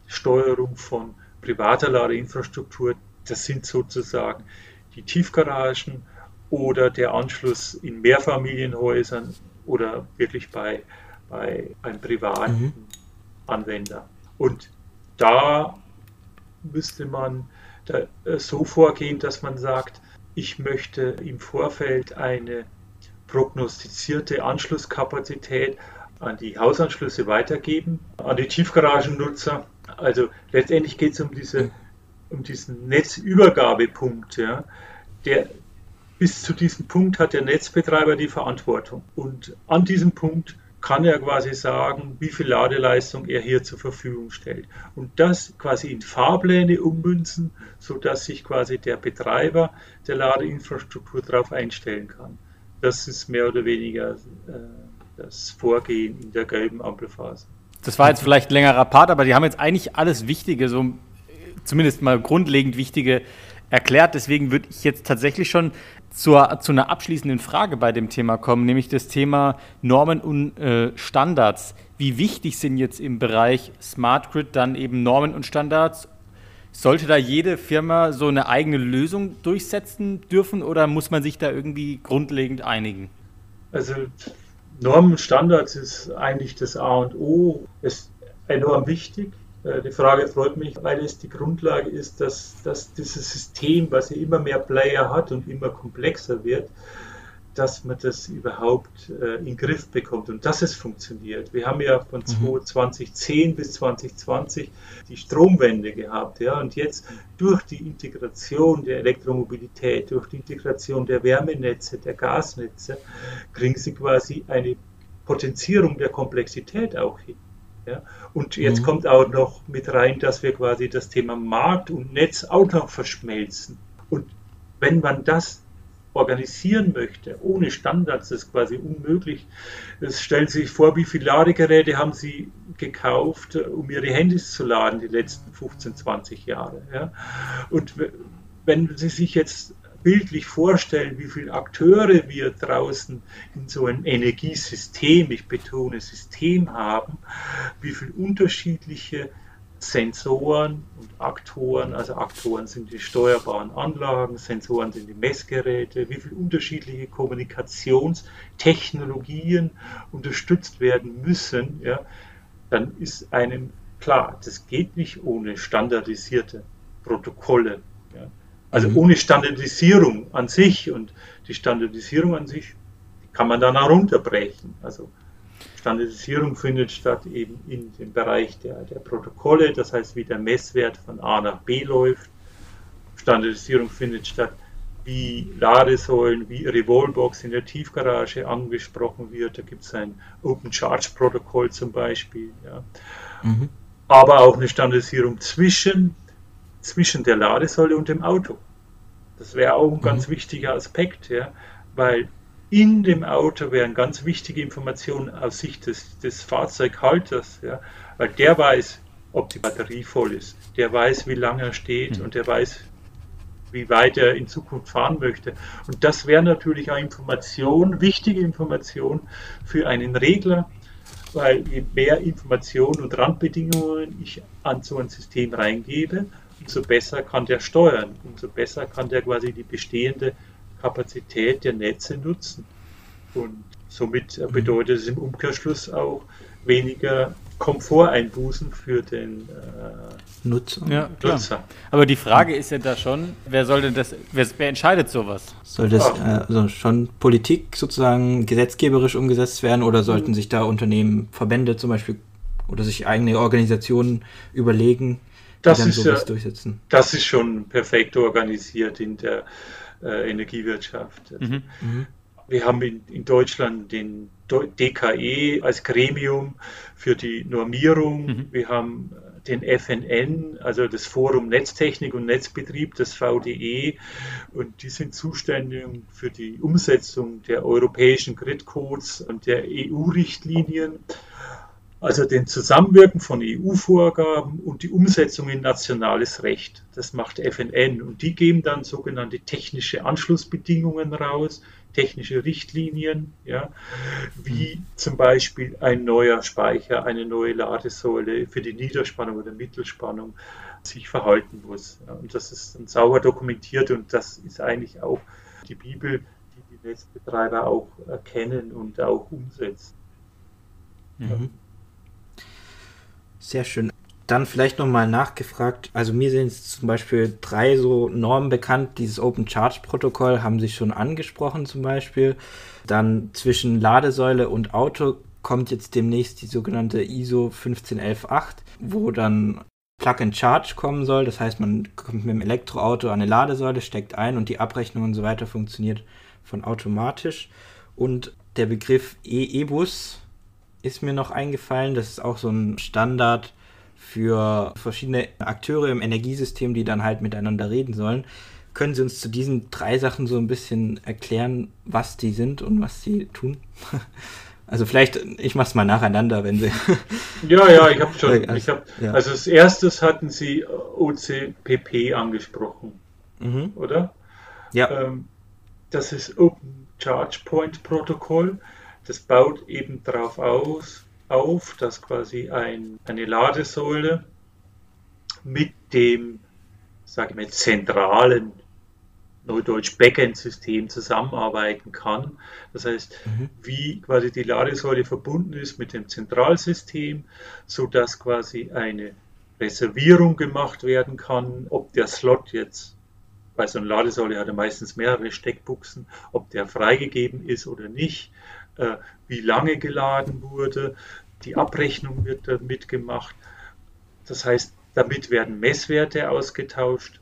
Steuerung von privater Ladeinfrastruktur. Das sind sozusagen die Tiefgaragen oder der Anschluss in Mehrfamilienhäusern oder wirklich bei, bei einem privaten mhm. Anwender. Und da müsste man so vorgehen, dass man sagt, ich möchte im Vorfeld eine prognostizierte Anschlusskapazität an die Hausanschlüsse weitergeben, an die Tiefgaragennutzer. Also letztendlich geht es um, diese, um diesen Netzübergabepunkt. Ja. Der, bis zu diesem Punkt hat der Netzbetreiber die Verantwortung. Und an diesem Punkt kann er quasi sagen, wie viel Ladeleistung er hier zur Verfügung stellt. Und das quasi in Fahrpläne ummünzen, sodass sich quasi der Betreiber der Ladeinfrastruktur darauf einstellen kann. Das ist mehr oder weniger äh, das Vorgehen in der gelben Ampelphase. Das war jetzt vielleicht ein längerer Part, aber die haben jetzt eigentlich alles Wichtige, so zumindest mal grundlegend Wichtige erklärt. Deswegen würde ich jetzt tatsächlich schon zur, zu einer abschließenden Frage bei dem Thema kommen, nämlich das Thema Normen und äh, Standards. Wie wichtig sind jetzt im Bereich Smart Grid dann eben Normen und Standards? Sollte da jede Firma so eine eigene Lösung durchsetzen dürfen oder muss man sich da irgendwie grundlegend einigen? Also Normen und Standards ist eigentlich das A und O, ist enorm wichtig. Äh, die Frage freut mich, weil es die Grundlage ist, dass, dass dieses System, was ja immer mehr Player hat und immer komplexer wird, dass man das überhaupt äh, in den Griff bekommt und dass es funktioniert. Wir haben ja von mhm. 2010 bis 2020 die Stromwende gehabt, ja, und jetzt durch die Integration der Elektromobilität, durch die Integration der Wärmenetze, der Gasnetze, kriegen sie quasi eine Potenzierung der Komplexität auch hin. Ja? Und jetzt mhm. kommt auch noch mit rein, dass wir quasi das Thema Markt und Netz auch noch verschmelzen. Und wenn man das organisieren möchte, ohne Standards, das ist quasi unmöglich. Es stellen Sie sich vor, wie viele Ladegeräte haben Sie gekauft, um Ihre Handys zu laden, die letzten 15, 20 Jahre. Ja? Und wenn Sie sich jetzt bildlich vorstellen, wie viele Akteure wir draußen in so einem Energiesystem, ich betone System haben, wie viele unterschiedliche Sensoren und Aktoren, also Aktoren sind die steuerbaren Anlagen, Sensoren sind die Messgeräte, wie viele unterschiedliche Kommunikationstechnologien unterstützt werden müssen, ja, dann ist einem klar, das geht nicht ohne standardisierte Protokolle. Also mhm. ohne Standardisierung an sich und die Standardisierung an sich kann man dann auch runterbrechen. Also Standardisierung findet statt eben in dem Bereich der, der Protokolle, das heißt, wie der Messwert von A nach B läuft. Standardisierung findet statt, wie Ladesäulen, wie Revolbox in der Tiefgarage angesprochen wird. Da gibt es ein Open Charge Protokoll zum Beispiel. Ja. Mhm. Aber auch eine Standardisierung zwischen zwischen der Ladesäule und dem Auto. Das wäre auch ein ganz mhm. wichtiger Aspekt, ja, weil in dem Auto wären ganz wichtige Informationen aus Sicht des, des Fahrzeughalters, ja, weil der weiß, ob die Batterie voll ist, der weiß, wie lange er steht mhm. und der weiß, wie weit er in Zukunft fahren möchte. Und das wäre natürlich eine Information, wichtige Information für einen Regler, weil je mehr Informationen und Randbedingungen ich an so ein System reingebe, umso besser kann der steuern, umso besser kann der quasi die bestehende Kapazität der Netze nutzen. Und somit mhm. bedeutet es im Umkehrschluss auch weniger Komforteinbußen für den äh, Nutzer. Ja, Nutzer. Aber die Frage ist ja da schon, wer soll denn das, wer, wer entscheidet sowas? Soll das äh, also schon Politik sozusagen gesetzgeberisch umgesetzt werden oder sollten sich da Unternehmen, Verbände zum Beispiel oder sich eigene Organisationen überlegen, das ist ja, durchsetzen. Das ist schon perfekt organisiert in der äh, Energiewirtschaft. Mhm. Mhm. Wir haben in, in, Deutschland den DKE als Gremium für die Normierung. Mhm. Wir haben den FNN, also das Forum Netztechnik und Netzbetrieb, das VDE, und die sind zuständig für die Umsetzung der europäischen Gridcodes und der EU-Richtlinien also den Zusammenwirken von EU-Vorgaben und die Umsetzung in nationales Recht. Das macht FNN und die geben dann sogenannte technische Anschlussbedingungen raus, technische Richtlinien, ja, wie zum Beispiel ein neuer Speicher, eine neue Ladesäule für die Niederspannung oder Mittelspannung sich verhalten muss. Ja, und das ist dann sauber dokumentiert und das ist eigentlich auch die Bibel, die die Netzbetreiber auch erkennen und auch umsetzen. Mhm. Sehr schön. Dann vielleicht nochmal nachgefragt. Also mir sind zum Beispiel drei so Normen bekannt. Dieses Open Charge Protokoll haben Sie schon angesprochen zum Beispiel. Dann zwischen Ladesäule und Auto kommt jetzt demnächst die sogenannte ISO 15118, wo dann Plug and Charge kommen soll. Das heißt, man kommt mit dem Elektroauto an eine Ladesäule, steckt ein und die Abrechnung und so weiter funktioniert von automatisch. Und der Begriff E-E-Bus ist mir noch eingefallen. Das ist auch so ein Standard für verschiedene Akteure im Energiesystem, die dann halt miteinander reden sollen. Können Sie uns zu diesen drei Sachen so ein bisschen erklären, was die sind und was sie tun? Also vielleicht, ich mache es mal nacheinander, wenn Sie. Ja, ja, ich habe schon. Also, ich hab, also als erstes hatten Sie OCPP angesprochen, mhm. oder? Ja. Ähm, das ist Open Charge Point Protocol. Das baut eben darauf aus, auf, dass quasi ein, eine Ladesäule mit dem, sage ich mal, zentralen Neudeutsch Backend-System zusammenarbeiten kann. Das heißt, mhm. wie quasi die Ladesäule verbunden ist mit dem Zentralsystem, sodass quasi eine Reservierung gemacht werden kann, ob der Slot jetzt bei so einer Ladesäule hat er meistens mehrere Steckbuchsen, ob der freigegeben ist oder nicht. Äh, wie lange geladen wurde. Die Abrechnung wird dann mitgemacht. Das heißt, damit werden Messwerte ausgetauscht,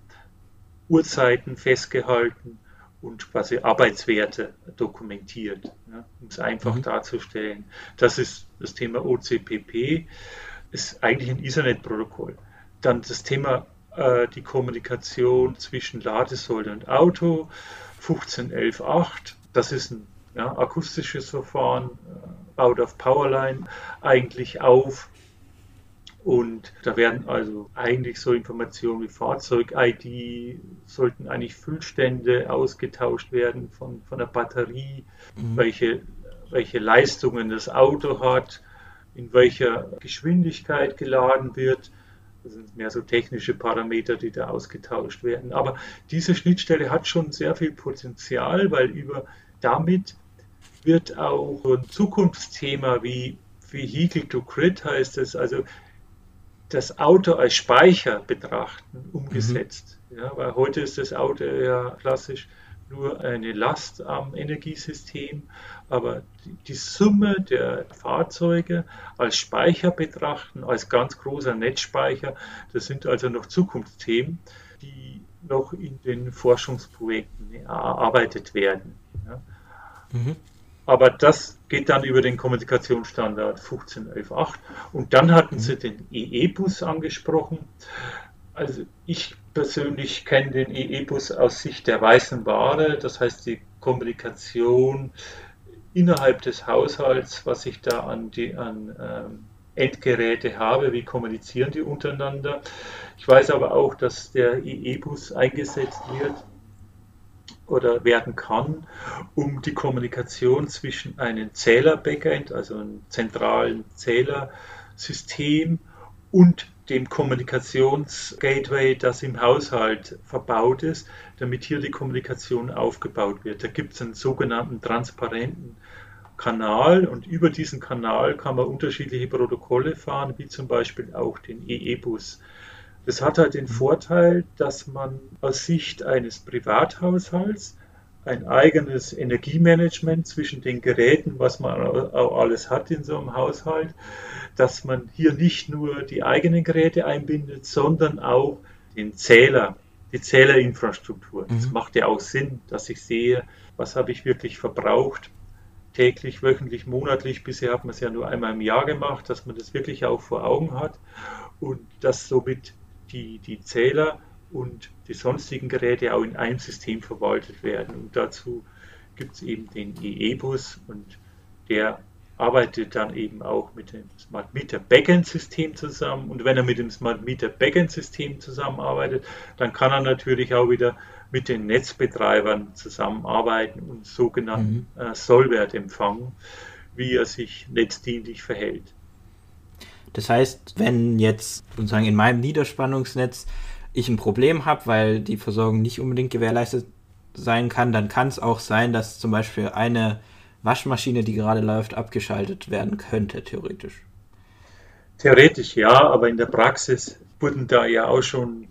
Uhrzeiten festgehalten und quasi Arbeitswerte dokumentiert, ja, um es einfach mhm. darzustellen. Das ist das Thema OCPP, ist eigentlich ein Ethernet-Protokoll. Dann das Thema äh, die Kommunikation zwischen Ladesäule und Auto, 15.11.8, das ist ein ja, akustisches Verfahren, äh, baut auf Powerline eigentlich auf. Und da werden also eigentlich so Informationen wie Fahrzeug-ID, sollten eigentlich Füllstände ausgetauscht werden von, von der Batterie, mhm. welche, welche Leistungen das Auto hat, in welcher Geschwindigkeit geladen wird. Das sind mehr so technische Parameter, die da ausgetauscht werden. Aber diese Schnittstelle hat schon sehr viel Potenzial, weil über damit wird auch ein Zukunftsthema wie Vehicle to Grid heißt es, also das Auto als Speicher betrachten, umgesetzt. Mhm. Ja, weil heute ist das Auto ja klassisch nur eine Last am Energiesystem, aber die Summe der Fahrzeuge als Speicher betrachten, als ganz großer Netzspeicher, das sind also noch Zukunftsthemen, die noch in den Forschungsprojekten erarbeitet werden. Ja. Mhm. Aber das geht dann über den Kommunikationsstandard 15.11.8. Und dann hatten Sie den EE-Bus angesprochen. Also ich persönlich kenne den EE-Bus aus Sicht der weißen Ware, das heißt die Kommunikation innerhalb des Haushalts, was ich da an, die, an ähm, Endgeräte habe, wie kommunizieren die untereinander. Ich weiß aber auch, dass der EE-Bus eingesetzt wird oder werden kann, um die Kommunikation zwischen einem Zähler-Backend, also einem zentralen Zählersystem und dem Kommunikationsgateway, das im Haushalt verbaut ist, damit hier die Kommunikation aufgebaut wird. Da gibt es einen sogenannten transparenten Kanal und über diesen Kanal kann man unterschiedliche Protokolle fahren, wie zum Beispiel auch den EE-Bus. Das hat halt den Vorteil, dass man aus Sicht eines Privathaushalts ein eigenes Energiemanagement zwischen den Geräten, was man auch alles hat in so einem Haushalt, dass man hier nicht nur die eigenen Geräte einbindet, sondern auch den Zähler, die Zählerinfrastruktur. Das mhm. macht ja auch Sinn, dass ich sehe, was habe ich wirklich verbraucht, täglich, wöchentlich, monatlich. Bisher hat man es ja nur einmal im Jahr gemacht, dass man das wirklich auch vor Augen hat und dass somit die, die Zähler und die sonstigen Geräte auch in einem System verwaltet werden. Und dazu gibt es eben den EE-Bus und der arbeitet dann eben auch mit dem Smart Meter Backend System zusammen. Und wenn er mit dem Smart Meter Backend System zusammenarbeitet, dann kann er natürlich auch wieder mit den Netzbetreibern zusammenarbeiten und sogenannten mhm. äh, Sollwert empfangen, wie er sich netzdienlich verhält. Das heißt, wenn jetzt sozusagen in meinem Niederspannungsnetz ich ein Problem habe, weil die Versorgung nicht unbedingt gewährleistet sein kann, dann kann es auch sein, dass zum Beispiel eine Waschmaschine, die gerade läuft, abgeschaltet werden könnte, theoretisch. Theoretisch ja, aber in der Praxis wurden da ja auch schon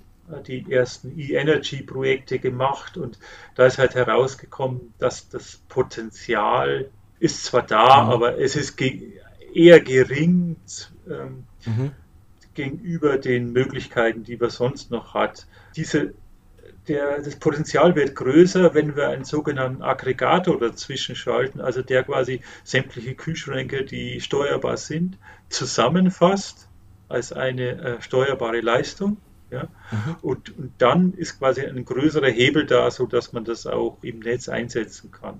die ersten E-Energy-Projekte gemacht und da ist halt herausgekommen, dass das Potenzial ist zwar da, mhm. aber es ist eher gering. Ähm, mhm gegenüber den Möglichkeiten, die man sonst noch hat. Diese, der, das Potenzial wird größer, wenn wir einen sogenannten Aggregator dazwischen schalten, also der quasi sämtliche Kühlschränke, die steuerbar sind, zusammenfasst als eine äh, steuerbare Leistung. Ja? Mhm. Und, und dann ist quasi ein größerer Hebel da, sodass man das auch im Netz einsetzen kann.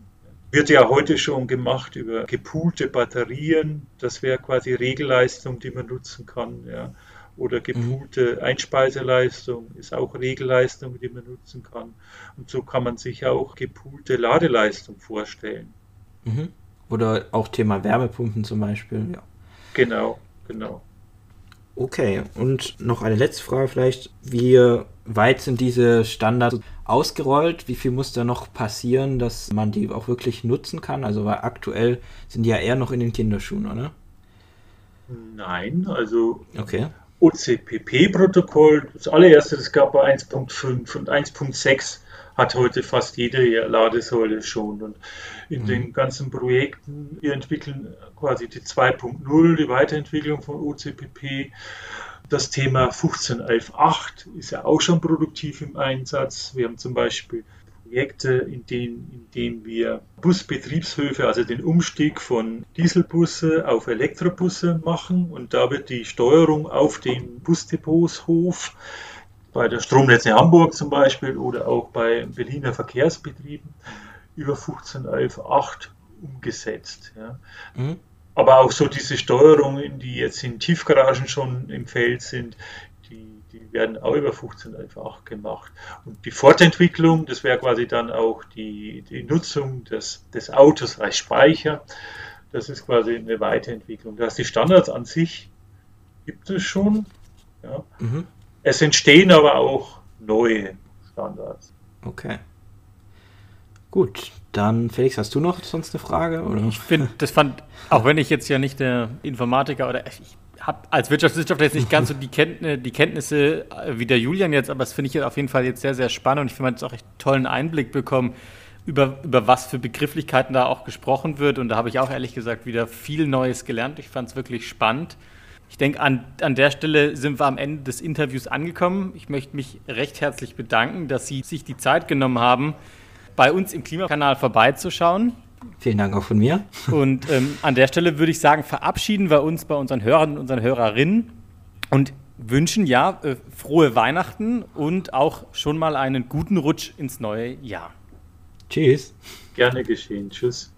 Wird ja heute schon gemacht über gepoolte Batterien. Das wäre quasi Regelleistung, die man nutzen kann. Ja. Oder gepoolte mhm. Einspeiseleistung ist auch Regelleistung, die man nutzen kann. Und so kann man sich auch gepoolte Ladeleistung vorstellen. Mhm. Oder auch Thema Wärmepumpen zum Beispiel. Ja. Genau, genau. Okay, und noch eine letzte Frage vielleicht. Wie weit sind diese Standards ausgerollt? Wie viel muss da noch passieren, dass man die auch wirklich nutzen kann? Also weil aktuell sind die ja eher noch in den Kinderschuhen, oder? Nein, also okay. OCPP-Protokoll, das allererste, das gab bei 1.5 und 1.6 hat heute fast jede Ladesäule schon. Und in mhm. den ganzen Projekten, wir entwickeln quasi die 2.0, die Weiterentwicklung von OCPP. Das Thema 15.11.8 ist ja auch schon produktiv im Einsatz. Wir haben zum Beispiel Projekte, in denen, in denen wir Busbetriebshöfe, also den Umstieg von Dieselbusse auf Elektrobusse machen. Und da wird die Steuerung auf den Busdepotshof bei der Stromnetze Hamburg zum Beispiel oder auch bei Berliner Verkehrsbetrieben über 15.11.8 umgesetzt. Ja. Mhm. Aber auch so diese Steuerungen, die jetzt in Tiefgaragen schon im Feld sind, die, die werden auch über 15.11.8 gemacht. Und die Fortentwicklung, das wäre quasi dann auch die, die Nutzung des, des Autos als Speicher. Das ist quasi eine Weiterentwicklung. Das die Standards an sich gibt es schon. Ja. Mhm. Es entstehen aber auch neue Standards. Okay. Gut, dann Felix, hast du noch sonst eine Frage? Oder? Ich finde, das fand, auch wenn ich jetzt ja nicht der Informatiker oder ich habe als Wirtschaftswissenschaftler jetzt nicht ganz so die, Kenntnis, die Kenntnisse äh, wie der Julian jetzt, aber das finde ich jetzt auf jeden Fall jetzt sehr, sehr spannend und ich finde, man hat jetzt auch echt tollen Einblick bekommen, über, über was für Begrifflichkeiten da auch gesprochen wird. Und da habe ich auch ehrlich gesagt wieder viel Neues gelernt. Ich fand es wirklich spannend. Ich denke, an, an der Stelle sind wir am Ende des Interviews angekommen. Ich möchte mich recht herzlich bedanken, dass Sie sich die Zeit genommen haben, bei uns im Klimakanal vorbeizuschauen. Vielen Dank auch von mir. Und ähm, an der Stelle würde ich sagen, verabschieden wir uns bei unseren Hörern und unseren Hörerinnen und wünschen ja äh, frohe Weihnachten und auch schon mal einen guten Rutsch ins neue Jahr. Tschüss. Gerne geschehen. Tschüss.